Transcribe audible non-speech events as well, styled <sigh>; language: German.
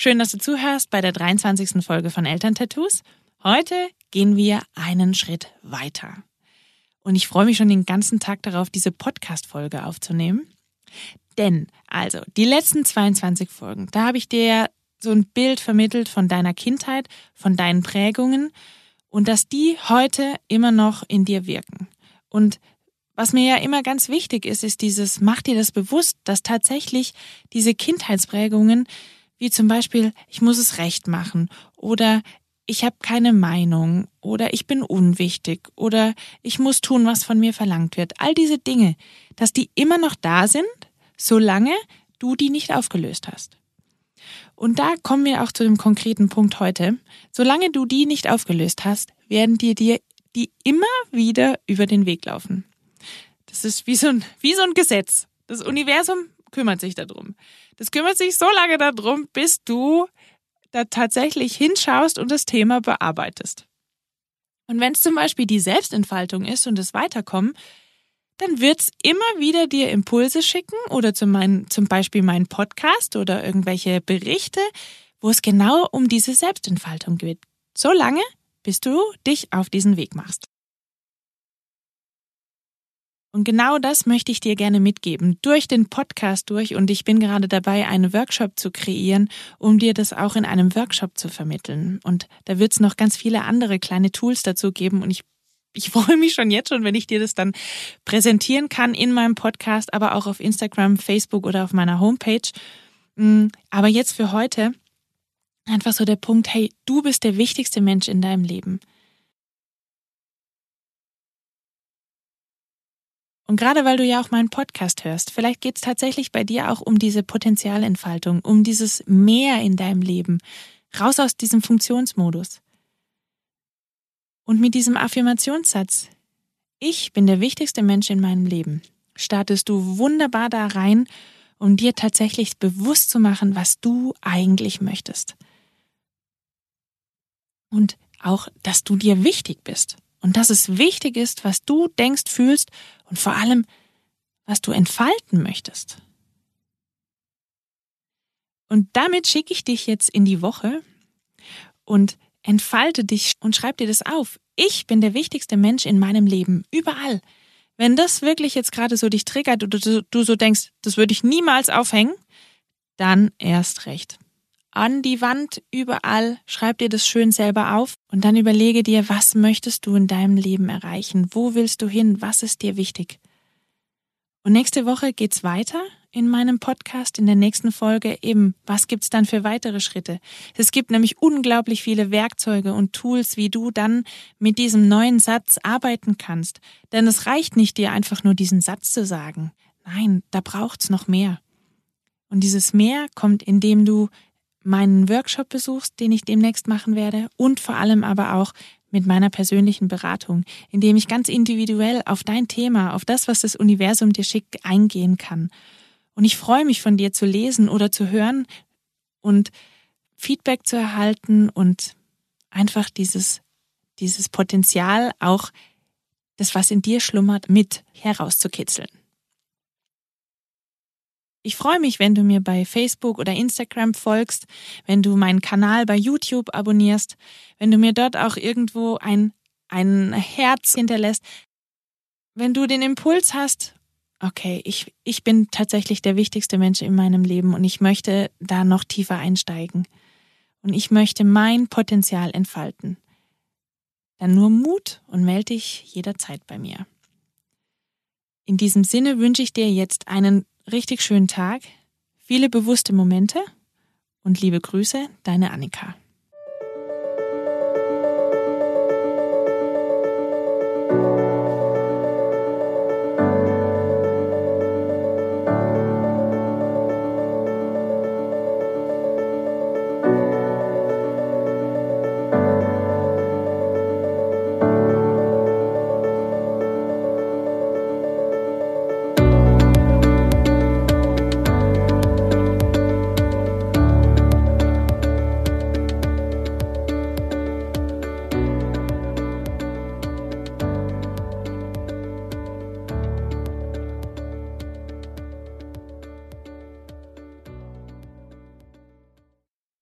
Schön, dass du zuhörst bei der 23. Folge von Elterntattoos. Heute gehen wir einen Schritt weiter. Und ich freue mich schon den ganzen Tag darauf, diese Podcast-Folge aufzunehmen. Denn, also, die letzten 22 Folgen, da habe ich dir so ein Bild vermittelt von deiner Kindheit, von deinen Prägungen und dass die heute immer noch in dir wirken. Und was mir ja immer ganz wichtig ist, ist dieses, mach dir das bewusst, dass tatsächlich diese Kindheitsprägungen wie zum Beispiel, ich muss es recht machen oder ich habe keine Meinung oder ich bin unwichtig oder ich muss tun, was von mir verlangt wird. All diese Dinge, dass die immer noch da sind, solange du die nicht aufgelöst hast. Und da kommen wir auch zu dem konkreten Punkt heute. Solange du die nicht aufgelöst hast, werden dir dir die immer wieder über den Weg laufen. Das ist wie so ein, wie so ein Gesetz. Das Universum kümmert sich darum. Das kümmert sich so lange darum, bis du da tatsächlich hinschaust und das Thema bearbeitest. Und wenn es zum Beispiel die Selbstentfaltung ist und das Weiterkommen, dann wird es immer wieder dir Impulse schicken oder zum, mein, zum Beispiel meinen Podcast oder irgendwelche Berichte, wo es genau um diese Selbstentfaltung geht. So lange, bis du dich auf diesen Weg machst. Und genau das möchte ich dir gerne mitgeben, durch den Podcast durch. Und ich bin gerade dabei, einen Workshop zu kreieren, um dir das auch in einem Workshop zu vermitteln. Und da wird es noch ganz viele andere kleine Tools dazu geben. Und ich, ich <laughs> freue mich schon jetzt schon, wenn ich dir das dann präsentieren kann in meinem Podcast, aber auch auf Instagram, Facebook oder auf meiner Homepage. Mm, aber jetzt für heute einfach so der Punkt, hey, du bist der wichtigste Mensch in deinem Leben. Und gerade weil du ja auch meinen Podcast hörst, vielleicht geht es tatsächlich bei dir auch um diese Potenzialentfaltung, um dieses Mehr in deinem Leben, raus aus diesem Funktionsmodus. Und mit diesem Affirmationssatz, ich bin der wichtigste Mensch in meinem Leben, startest du wunderbar da rein, um dir tatsächlich bewusst zu machen, was du eigentlich möchtest. Und auch, dass du dir wichtig bist und dass es wichtig ist, was du denkst, fühlst und vor allem, was du entfalten möchtest. Und damit schicke ich dich jetzt in die Woche und entfalte dich und schreib dir das auf. Ich bin der wichtigste Mensch in meinem Leben, überall. Wenn das wirklich jetzt gerade so dich triggert oder du, du so denkst, das würde ich niemals aufhängen, dann erst recht an die Wand, überall, schreib dir das schön selber auf und dann überlege dir, was möchtest du in deinem Leben erreichen? Wo willst du hin? Was ist dir wichtig? Und nächste Woche geht's weiter in meinem Podcast, in der nächsten Folge eben, was gibt's dann für weitere Schritte? Es gibt nämlich unglaublich viele Werkzeuge und Tools, wie du dann mit diesem neuen Satz arbeiten kannst. Denn es reicht nicht, dir einfach nur diesen Satz zu sagen. Nein, da braucht's noch mehr. Und dieses mehr kommt, indem du meinen Workshop besuchst, den ich demnächst machen werde und vor allem aber auch mit meiner persönlichen Beratung, indem ich ganz individuell auf dein Thema, auf das, was das Universum dir schickt, eingehen kann. Und ich freue mich von dir zu lesen oder zu hören und Feedback zu erhalten und einfach dieses, dieses Potenzial auch das, was in dir schlummert, mit herauszukitzeln. Ich freue mich, wenn du mir bei Facebook oder Instagram folgst, wenn du meinen Kanal bei YouTube abonnierst, wenn du mir dort auch irgendwo ein, ein Herz hinterlässt. Wenn du den Impuls hast, okay, ich, ich bin tatsächlich der wichtigste Mensch in meinem Leben und ich möchte da noch tiefer einsteigen. Und ich möchte mein Potenzial entfalten. Dann nur Mut und melde dich jederzeit bei mir. In diesem Sinne wünsche ich dir jetzt einen richtig schönen Tag, viele bewusste Momente und liebe Grüße, deine Annika.